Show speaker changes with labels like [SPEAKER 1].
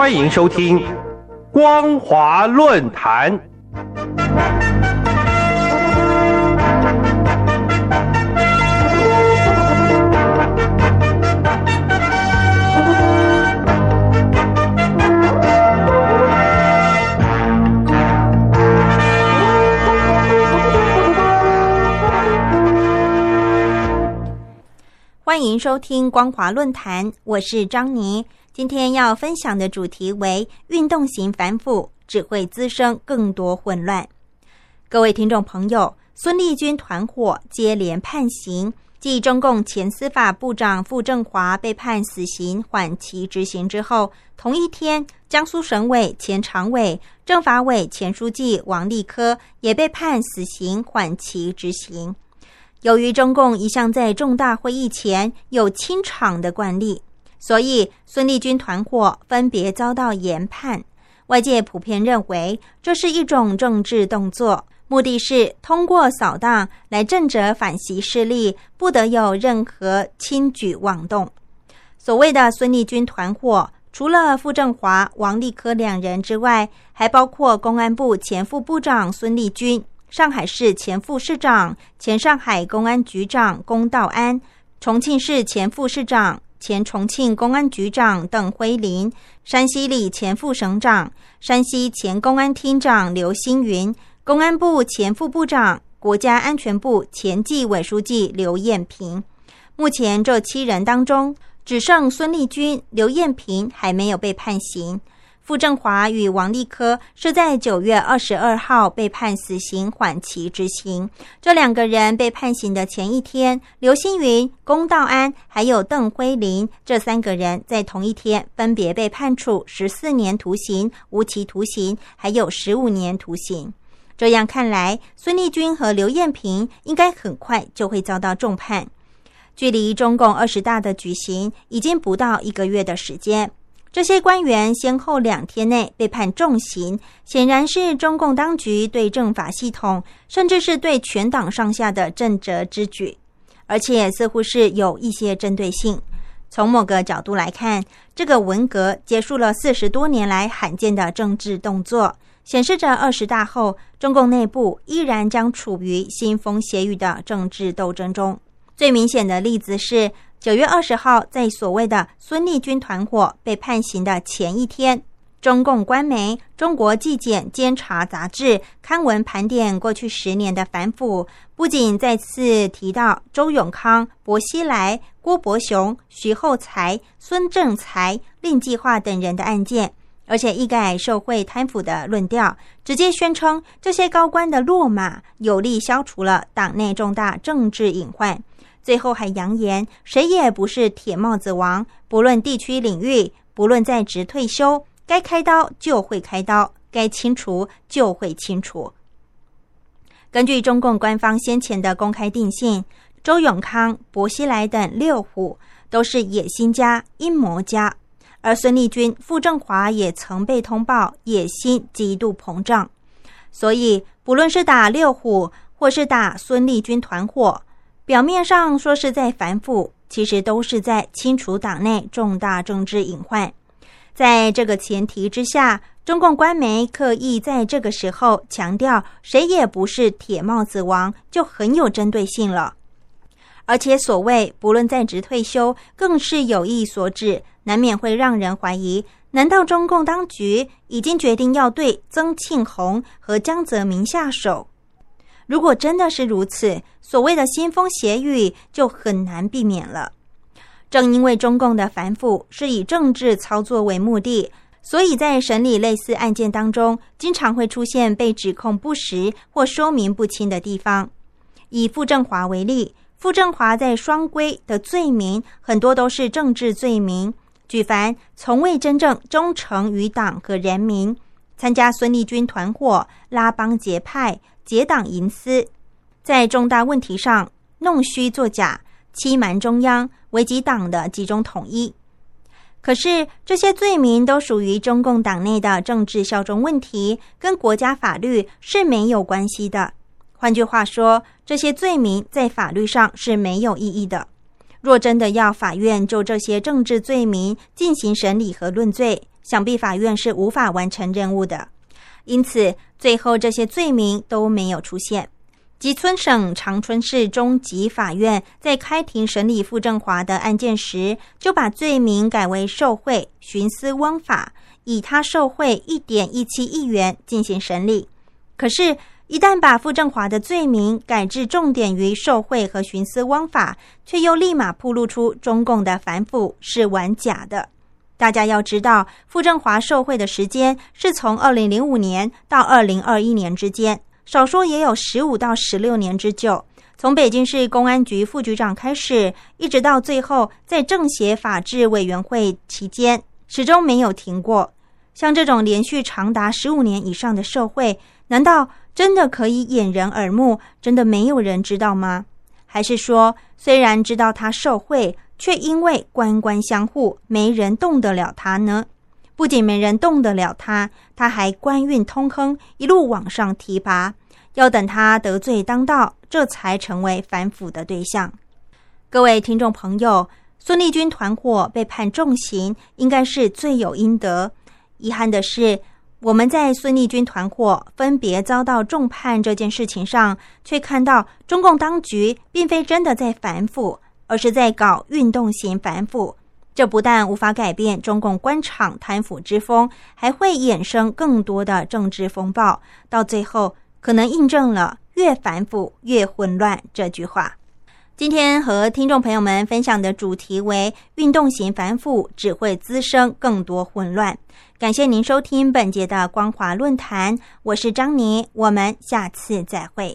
[SPEAKER 1] 欢迎收听《光华论坛》。
[SPEAKER 2] 欢迎收听光华论坛，我是张妮。今天要分享的主题为运动型反腐只会滋生更多混乱。各位听众朋友，孙立军团伙接连判刑，继中共前司法部长傅政华被判死刑缓期执行之后，同一天，江苏省委前常委、政法委前书记王立科也被判死刑缓期执行。由于中共一向在重大会议前有清场的惯例，所以孙立军团伙分别遭到严判。外界普遍认为这是一种政治动作，目的是通过扫荡来震慑反习势力，不得有任何轻举妄动。所谓的孙立军团伙，除了傅政华、王立科两人之外，还包括公安部前副部长孙立军。上海市前副市长、前上海公安局长龚道安，重庆市前副市长、前重庆公安局长邓辉林，山西里前副省长、山西前公安厅长刘星云，公安部前副部长、国家安全部前纪委书记刘艳平。目前这七人当中，只剩孙立军、刘艳平还没有被判刑。傅政华与王立科是在九月二十二号被判死刑缓期执行。这两个人被判刑的前一天，刘星云、龚道安还有邓辉林这三个人在同一天分别被判处十四年徒刑、无期徒刑，还有十五年徒刑。这样看来，孙立军和刘艳平应该很快就会遭到重判。距离中共二十大的举行已经不到一个月的时间。这些官员先后两天内被判重刑，显然是中共当局对政法系统，甚至是对全党上下的震慑之举，而且似乎是有一些针对性。从某个角度来看，这个文革结束了四十多年来罕见的政治动作，显示着二十大后中共内部依然将处于腥风血雨的政治斗争中。最明显的例子是。九月二十号，在所谓的孙立军团伙被判刑的前一天，中共官媒《中国纪检监察杂志》刊文盘点过去十年的反腐，不仅再次提到周永康、薄熙来、郭伯雄、徐厚才、孙政才、令计划等人的案件，而且一改受贿贪腐的论调，直接宣称这些高官的落马有力消除了党内重大政治隐患。最后还扬言，谁也不是铁帽子王，不论地区领域，不论在职退休，该开刀就会开刀，该清除就会清除。根据中共官方先前的公开定性，周永康、薄熙来等六虎都是野心家、阴谋家，而孙立军、傅政华也曾被通报野心极度膨胀，所以不论是打六虎，或是打孙立军团伙。表面上说是在反腐，其实都是在清除党内重大政治隐患。在这个前提之下，中共官媒刻意在这个时候强调谁也不是铁帽子王，就很有针对性了。而且所谓不论在职退休，更是有意所指，难免会让人怀疑：难道中共当局已经决定要对曾庆红和江泽民下手？如果真的是如此，所谓的腥风血雨就很难避免了。正因为中共的反腐是以政治操作为目的，所以在审理类似案件当中，经常会出现被指控不实或说明不清的地方。以傅政华为例，傅政华在双规的罪名很多都是政治罪名，举凡从未真正忠诚于党和人民，参加孙立军团伙、拉帮结派。结党营私，在重大问题上弄虚作假、欺瞒中央，危及党的集中统一。可是这些罪名都属于中共党内的政治效忠问题，跟国家法律是没有关系的。换句话说，这些罪名在法律上是没有意义的。若真的要法院就这些政治罪名进行审理和论罪，想必法院是无法完成任务的。因此，最后这些罪名都没有出现。吉村省长春市中级法院在开庭审理傅政华的案件时，就把罪名改为受贿、徇私枉法，以他受贿一点一七亿元进行审理。可是，一旦把傅政华的罪名改至重点于受贿和徇私枉法，却又立马暴露出中共的反腐是玩假的。大家要知道，傅政华受贿的时间是从二零零五年到二零二一年之间。少说也有十五到十六年之久，从北京市公安局副局长开始，一直到最后在政协法制委员会期间，始终没有停过。像这种连续长达十五年以上的受贿，难道真的可以掩人耳目？真的没有人知道吗？还是说，虽然知道他受贿，却因为官官相护，没人动得了他呢？不仅没人动得了他，他还官运通亨，一路往上提拔。要等他得罪当道，这才成为反腐的对象。各位听众朋友，孙立军团伙被判重刑，应该是罪有应得。遗憾的是，我们在孙立军团伙分别遭到重判这件事情上，却看到中共当局并非真的在反腐，而是在搞运动型反腐。这不但无法改变中共官场贪腐之风，还会衍生更多的政治风暴，到最后。可能印证了“越反腐越混乱”这句话。今天和听众朋友们分享的主题为“运动型反腐只会滋生更多混乱”。感谢您收听本节的光华论坛，我是张宁，我们下次再会。